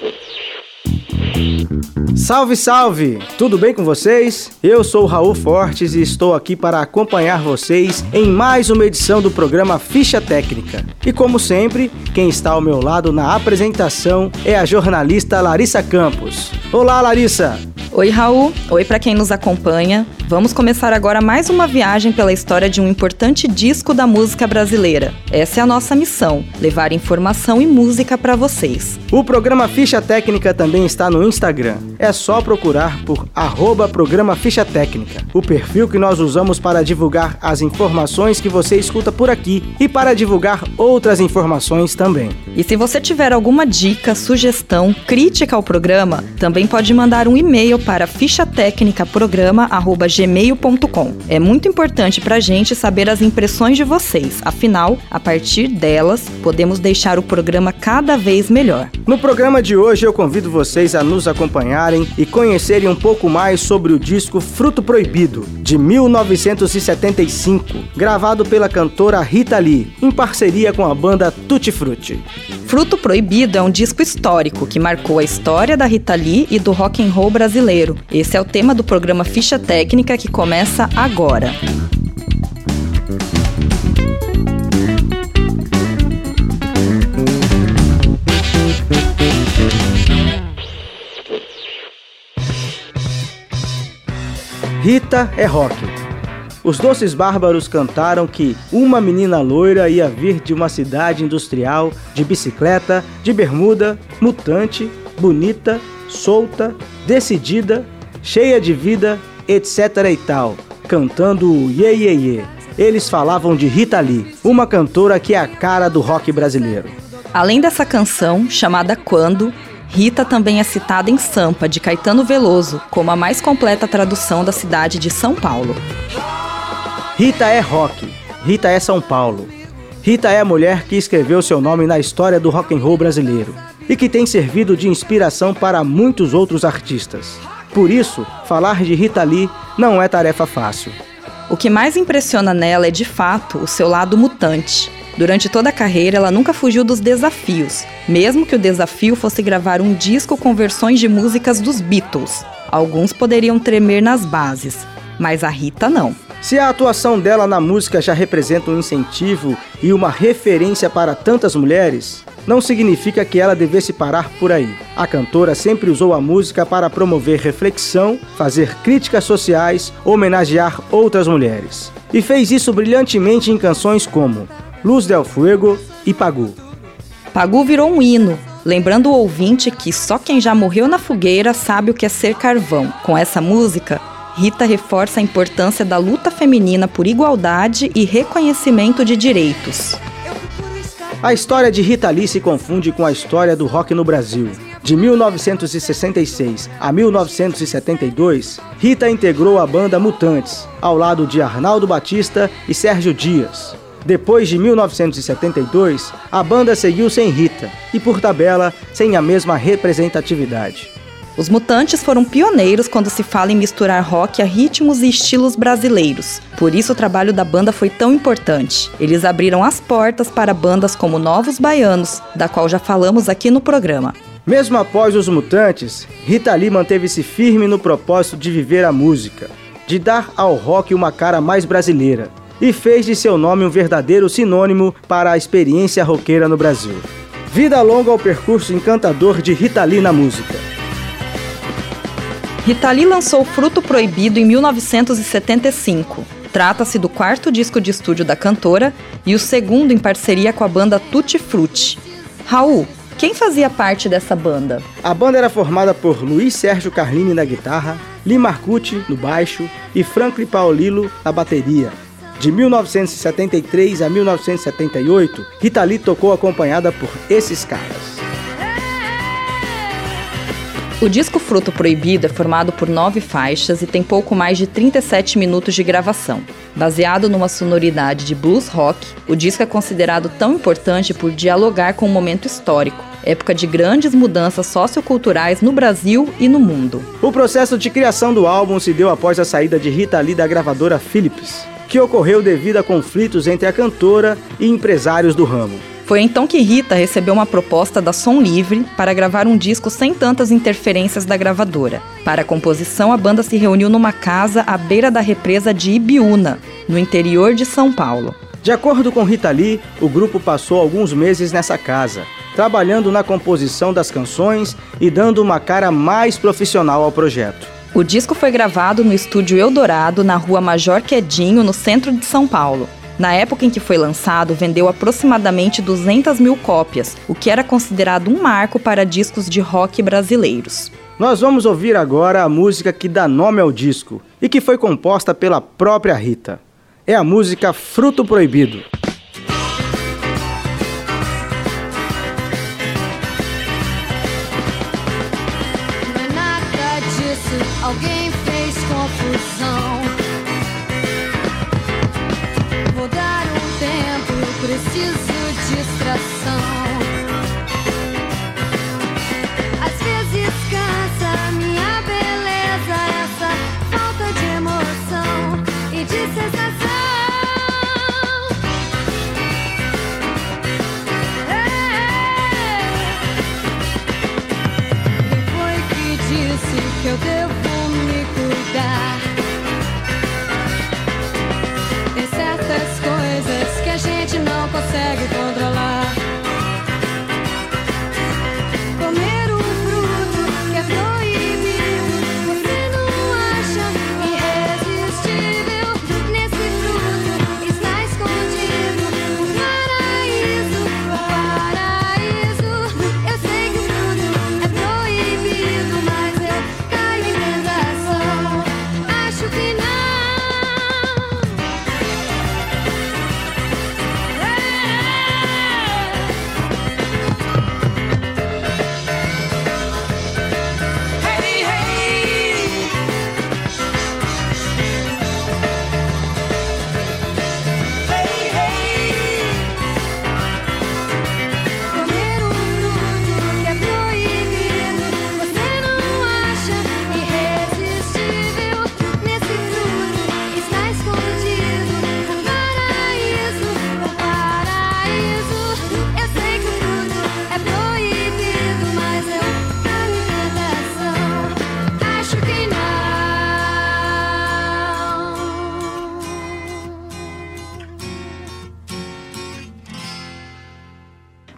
Thank you. Salve, salve! Tudo bem com vocês? Eu sou Raul Fortes e estou aqui para acompanhar vocês em mais uma edição do programa Ficha Técnica. E como sempre, quem está ao meu lado na apresentação é a jornalista Larissa Campos. Olá, Larissa! Oi, Raul. Oi para quem nos acompanha. Vamos começar agora mais uma viagem pela história de um importante disco da música brasileira. Essa é a nossa missão: levar informação e música para vocês. O programa Ficha Técnica também está no Instagram. É só procurar por arroba programa Ficha Técnica, o perfil que nós usamos para divulgar as informações que você escuta por aqui e para divulgar outras informações também. E se você tiver alguma dica, sugestão, crítica ao programa, também pode mandar um e-mail para fichatecnicaprograma.gmail.com. É muito importante para a gente saber as impressões de vocês, afinal, a partir delas, podemos deixar o programa cada vez melhor. No programa de hoje, eu convido vocês a nos acompanharem e conhecerem um pouco mais sobre o disco Fruto Proibido, de 1975, gravado pela cantora Rita Lee, em parceria com a banda Tutti Frutti. Fruto Proibido é um disco histórico que marcou a história da Rita Lee e do rock and roll brasileiro. Esse é o tema do programa Ficha Técnica que começa agora. Rita é rock. Os Doces Bárbaros cantaram que uma menina loira ia vir de uma cidade industrial, de bicicleta, de bermuda, mutante, bonita, solta, decidida, cheia de vida, etc e tal, cantando o Ye Ye Ye. Eles falavam de Rita Lee, uma cantora que é a cara do rock brasileiro. Além dessa canção, chamada Quando, Rita também é citada em Sampa, de Caetano Veloso, como a mais completa tradução da cidade de São Paulo. Rita é rock, Rita é São Paulo. Rita é a mulher que escreveu seu nome na história do rock and roll brasileiro e que tem servido de inspiração para muitos outros artistas. Por isso, falar de Rita Lee não é tarefa fácil. O que mais impressiona nela é de fato o seu lado mutante. Durante toda a carreira, ela nunca fugiu dos desafios, mesmo que o desafio fosse gravar um disco com versões de músicas dos Beatles. Alguns poderiam tremer nas bases, mas a Rita não. Se a atuação dela na música já representa um incentivo e uma referência para tantas mulheres, não significa que ela devesse parar por aí. A cantora sempre usou a música para promover reflexão, fazer críticas sociais, homenagear outras mulheres. E fez isso brilhantemente em canções como Luz del Fuego e Pagu. Pagu virou um hino, lembrando o ouvinte que só quem já morreu na fogueira sabe o que é ser carvão. Com essa música, Rita reforça a importância da luta feminina por igualdade e reconhecimento de direitos. A história de Rita Lee se confunde com a história do rock no Brasil. De 1966 a 1972, Rita integrou a banda Mutantes, ao lado de Arnaldo Batista e Sérgio Dias. Depois de 1972, a banda seguiu sem Rita e, por tabela, sem a mesma representatividade. Os Mutantes foram pioneiros quando se fala em misturar rock a ritmos e estilos brasileiros. Por isso o trabalho da banda foi tão importante. Eles abriram as portas para bandas como Novos Baianos, da qual já falamos aqui no programa. Mesmo após os Mutantes, Rita Lee manteve-se firme no propósito de viver a música, de dar ao rock uma cara mais brasileira, e fez de seu nome um verdadeiro sinônimo para a experiência roqueira no Brasil. Vida longa ao percurso encantador de Rita Lee na música. Rita Lee lançou Fruto Proibido em 1975. Trata-se do quarto disco de estúdio da cantora e o segundo em parceria com a banda Tutti Frutti. Raul, quem fazia parte dessa banda? A banda era formada por Luiz Sérgio Carlini na guitarra, Lee Marcucci no baixo e Franklin Paolillo na bateria. De 1973 a 1978, Rita Lee tocou acompanhada por esses caras. O disco Fruto Proibido é formado por nove faixas e tem pouco mais de 37 minutos de gravação. Baseado numa sonoridade de blues rock, o disco é considerado tão importante por dialogar com um momento histórico, época de grandes mudanças socioculturais no Brasil e no mundo. O processo de criação do álbum se deu após a saída de Rita Lee da gravadora Philips, que ocorreu devido a conflitos entre a cantora e empresários do ramo. Foi então que Rita recebeu uma proposta da Som Livre para gravar um disco sem tantas interferências da gravadora. Para a composição, a banda se reuniu numa casa à beira da represa de Ibiúna, no interior de São Paulo. De acordo com Rita Lee, o grupo passou alguns meses nessa casa, trabalhando na composição das canções e dando uma cara mais profissional ao projeto. O disco foi gravado no estúdio Eldorado, na rua Major Quedinho, no centro de São Paulo. Na época em que foi lançado, vendeu aproximadamente 200 mil cópias, o que era considerado um marco para discos de rock brasileiros. Nós vamos ouvir agora a música que dá nome ao disco e que foi composta pela própria Rita. É a música Fruto Proibido.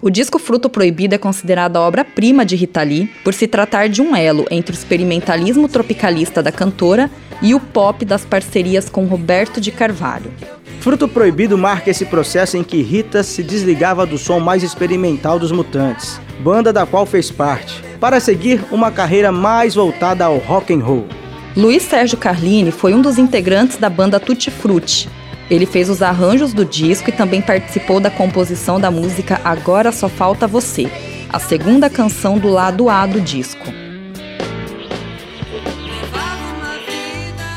O disco Fruto Proibido é considerado a obra-prima de Rita Lee por se tratar de um elo entre o experimentalismo tropicalista da cantora e o pop das parcerias com Roberto de Carvalho. Fruto Proibido marca esse processo em que Rita se desligava do som mais experimental dos Mutantes, banda da qual fez parte, para seguir uma carreira mais voltada ao rock and roll. Luiz Sérgio Carlini foi um dos integrantes da banda Tutti Frutti, ele fez os arranjos do disco e também participou da composição da música Agora Só Falta Você, a segunda canção do lado A do disco.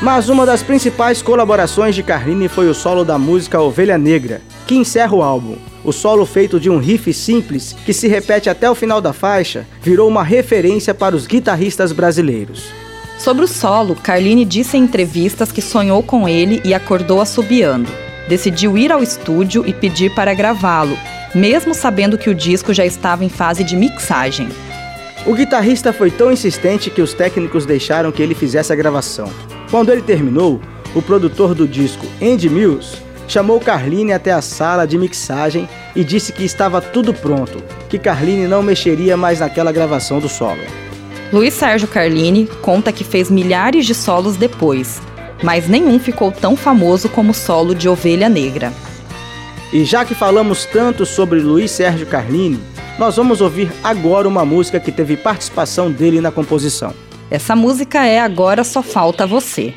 Mas uma das principais colaborações de Carline foi o solo da música Ovelha Negra, que encerra o álbum. O solo feito de um riff simples, que se repete até o final da faixa, virou uma referência para os guitarristas brasileiros. Sobre o solo, Carline disse em entrevistas que sonhou com ele e acordou assobiando. Decidiu ir ao estúdio e pedir para gravá-lo, mesmo sabendo que o disco já estava em fase de mixagem. O guitarrista foi tão insistente que os técnicos deixaram que ele fizesse a gravação. Quando ele terminou, o produtor do disco, Andy Mills, chamou Carline até a sala de mixagem e disse que estava tudo pronto, que Carline não mexeria mais naquela gravação do solo. Luiz Sérgio Carlini conta que fez milhares de solos depois, mas nenhum ficou tão famoso como o solo de Ovelha Negra. E já que falamos tanto sobre Luiz Sérgio Carlini, nós vamos ouvir agora uma música que teve participação dele na composição. Essa música é Agora Só Falta Você.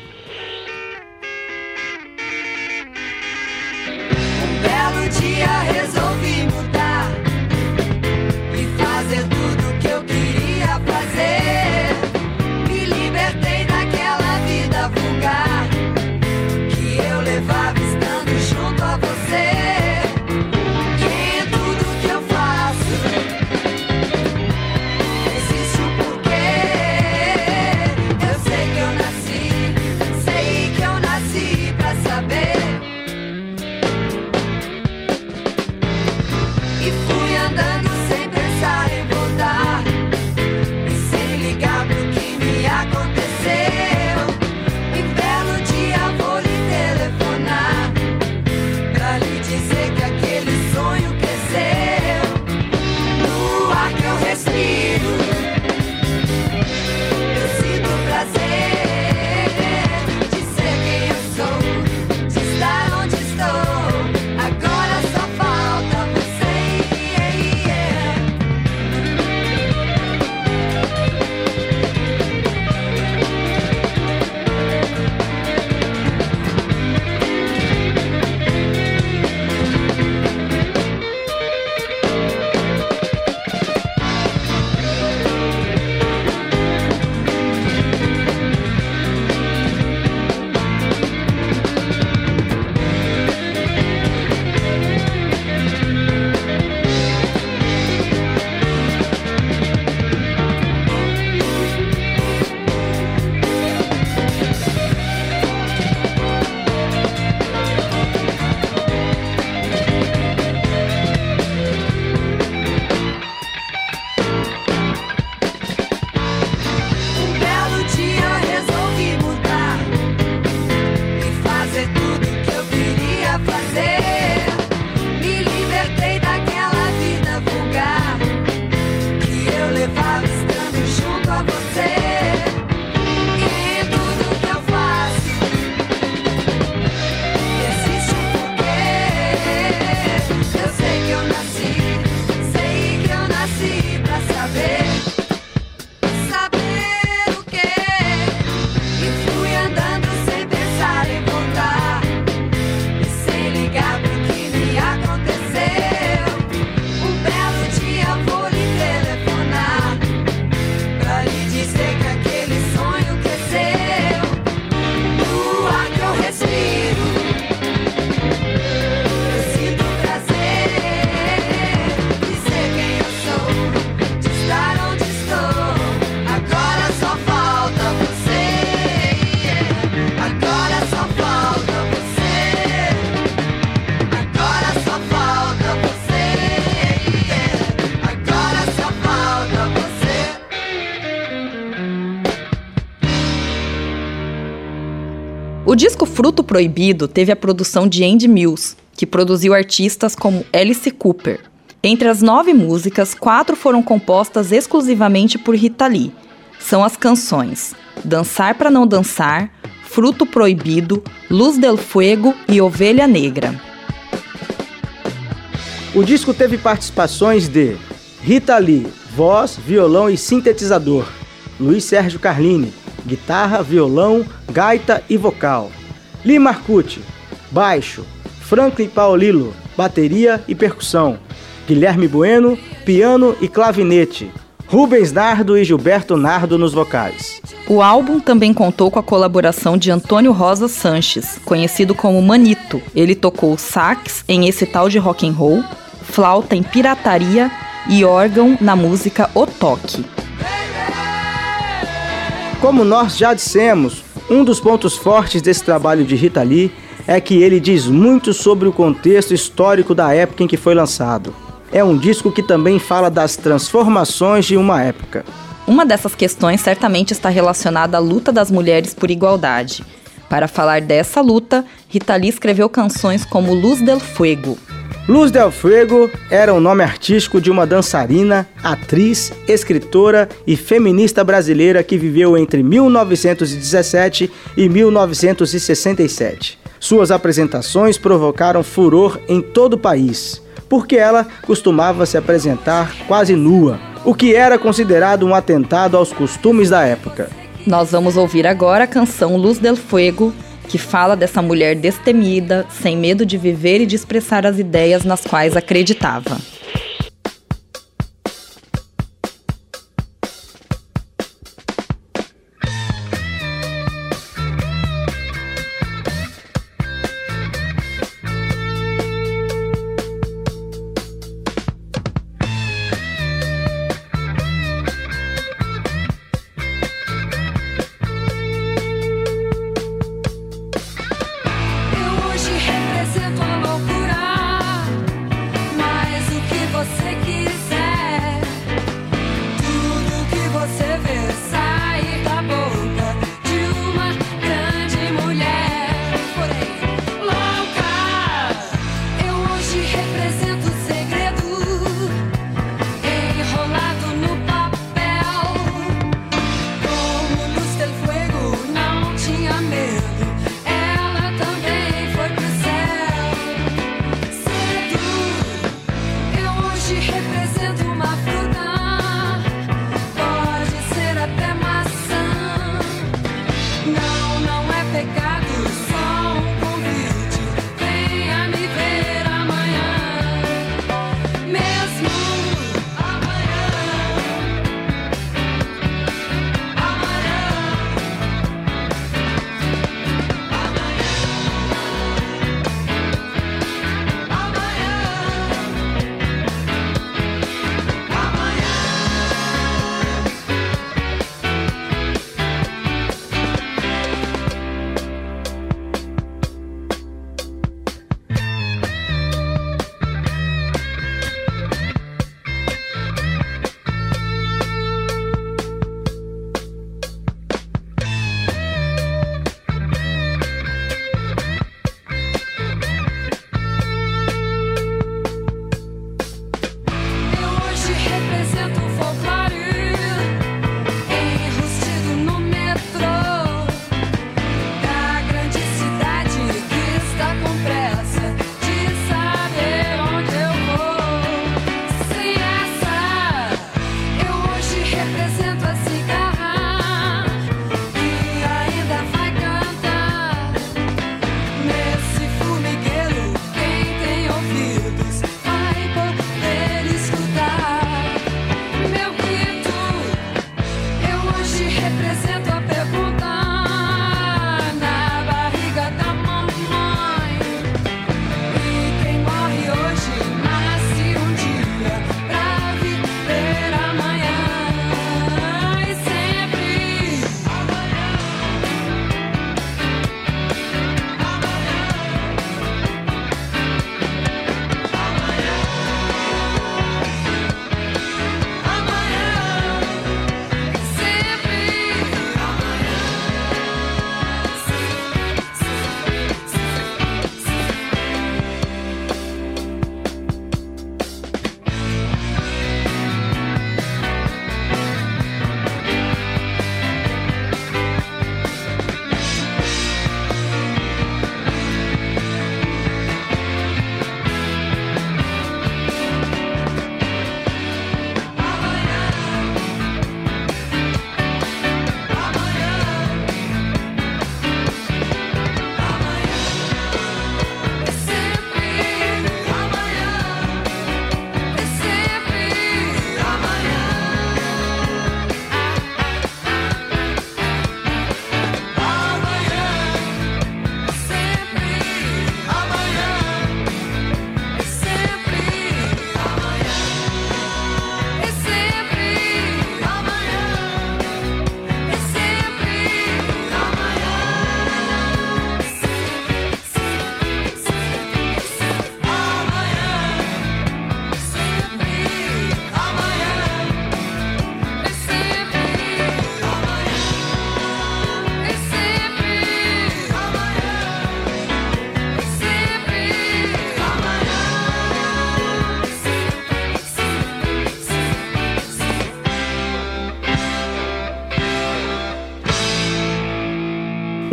Proibido teve a produção de Andy Mills, que produziu artistas como Alice Cooper. Entre as nove músicas, quatro foram compostas exclusivamente por Rita Lee. São as canções Dançar para Não Dançar, Fruto Proibido, Luz del Fuego e Ovelha Negra. O disco teve participações de Rita Lee, voz, violão e sintetizador, Luiz Sérgio Carlini, guitarra, violão, gaita e vocal, Lee Marcucci, baixo, Franklin Paolillo, bateria e percussão, Guilherme Bueno, piano e clavinete, Rubens Nardo e Gilberto Nardo nos vocais. O álbum também contou com a colaboração de Antônio Rosa Sanches, conhecido como Manito. Ele tocou sax em esse tal de rock and roll, flauta em pirataria e órgão na música O Toque. Como nós já dissemos, um dos pontos fortes desse trabalho de Rita Lee é que ele diz muito sobre o contexto histórico da época em que foi lançado é um disco que também fala das transformações de uma época. Uma dessas questões certamente está relacionada à luta das mulheres por igualdade. Para falar dessa luta, Rita Lee escreveu canções como Luz del Fuego. Luz del Fuego era o nome artístico de uma dançarina, atriz, escritora e feminista brasileira que viveu entre 1917 e 1967. Suas apresentações provocaram furor em todo o país porque ela costumava se apresentar quase nua, o que era considerado um atentado aos costumes da época. Nós vamos ouvir agora a canção Luz del Fuego, que fala dessa mulher destemida, sem medo de viver e de expressar as ideias nas quais acreditava.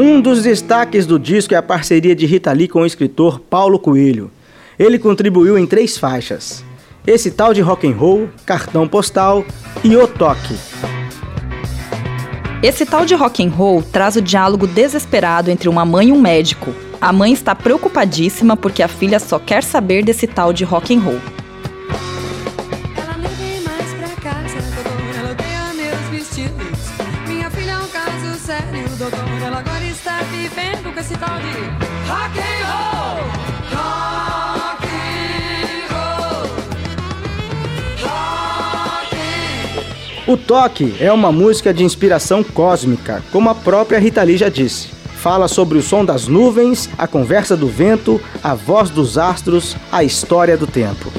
Um dos destaques do disco é a parceria de Rita Lee com o escritor Paulo Coelho. Ele contribuiu em três faixas: esse tal de rock and roll, cartão postal e o toque. Esse tal de rock and roll traz o diálogo desesperado entre uma mãe e um médico. A mãe está preocupadíssima porque a filha só quer saber desse tal de rock and roll. Com esse tal de rock and roll. Rock and roll. Rock and O toque é uma música de inspiração cósmica, como a própria Rita Lee já disse. Fala sobre o som das nuvens, a conversa do vento, a voz dos astros, a história do tempo.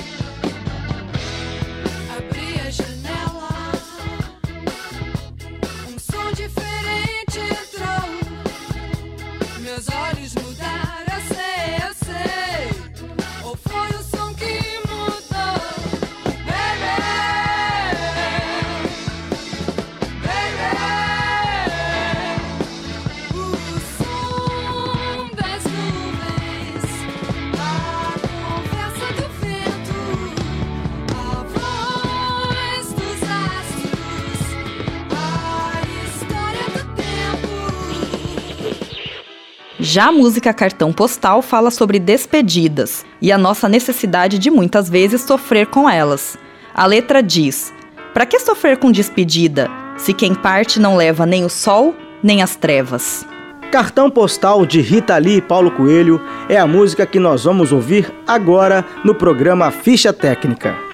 Já a música Cartão Postal fala sobre despedidas e a nossa necessidade de muitas vezes sofrer com elas. A letra diz: Para que sofrer com despedida, se quem parte não leva nem o sol nem as trevas? Cartão Postal de Rita Lee e Paulo Coelho é a música que nós vamos ouvir agora no programa Ficha Técnica.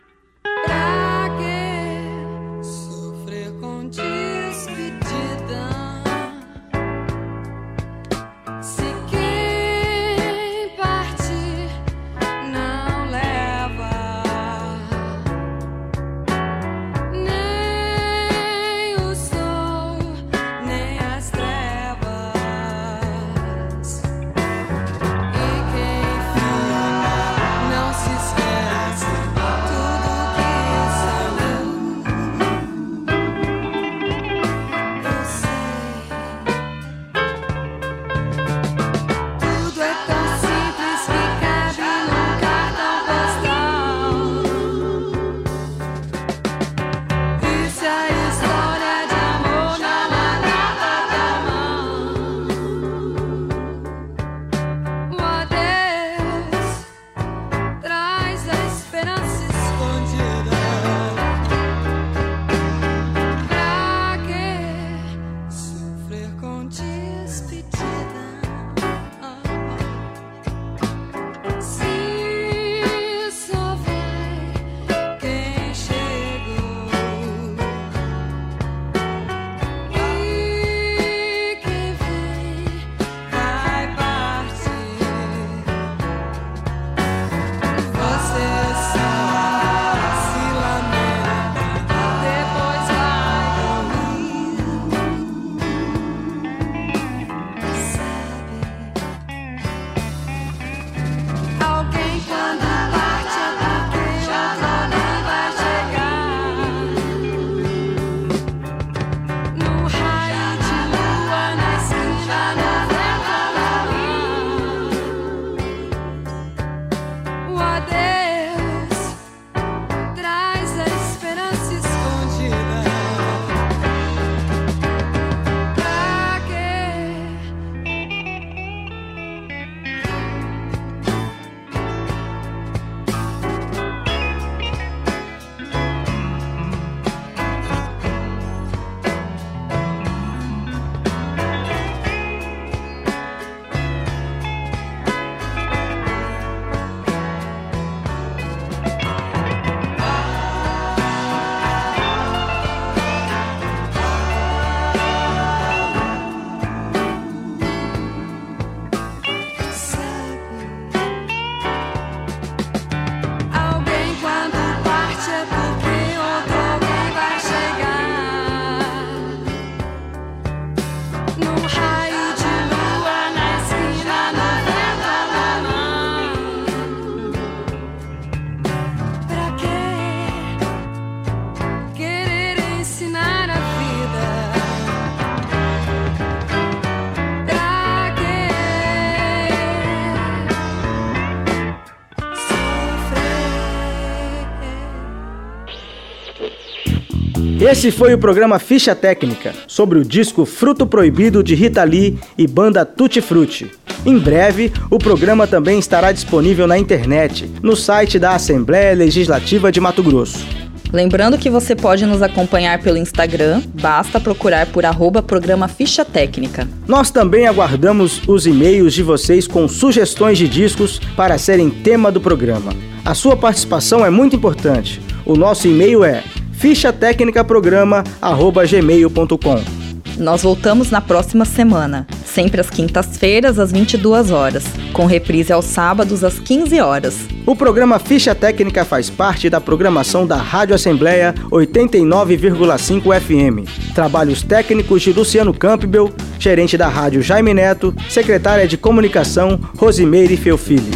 Esse foi o programa Ficha Técnica sobre o disco Fruto Proibido de Rita Lee e banda Tutti Frutti. Em breve, o programa também estará disponível na internet, no site da Assembleia Legislativa de Mato Grosso. Lembrando que você pode nos acompanhar pelo Instagram, basta procurar por arroba programa Ficha Técnica. Nós também aguardamos os e-mails de vocês com sugestões de discos para serem tema do programa. A sua participação é muito importante. O nosso e-mail é fichatecnicaprograma.gmail.com nós voltamos na próxima semana, sempre às quintas-feiras, às 22 horas, com reprise aos sábados, às 15 horas. O programa Ficha Técnica faz parte da programação da Rádio Assembleia 89,5 FM. Trabalhos técnicos de Luciano Campbell, gerente da rádio Jaime Neto, secretária de comunicação Rosimeire Feufili.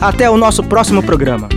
Até o nosso próximo programa.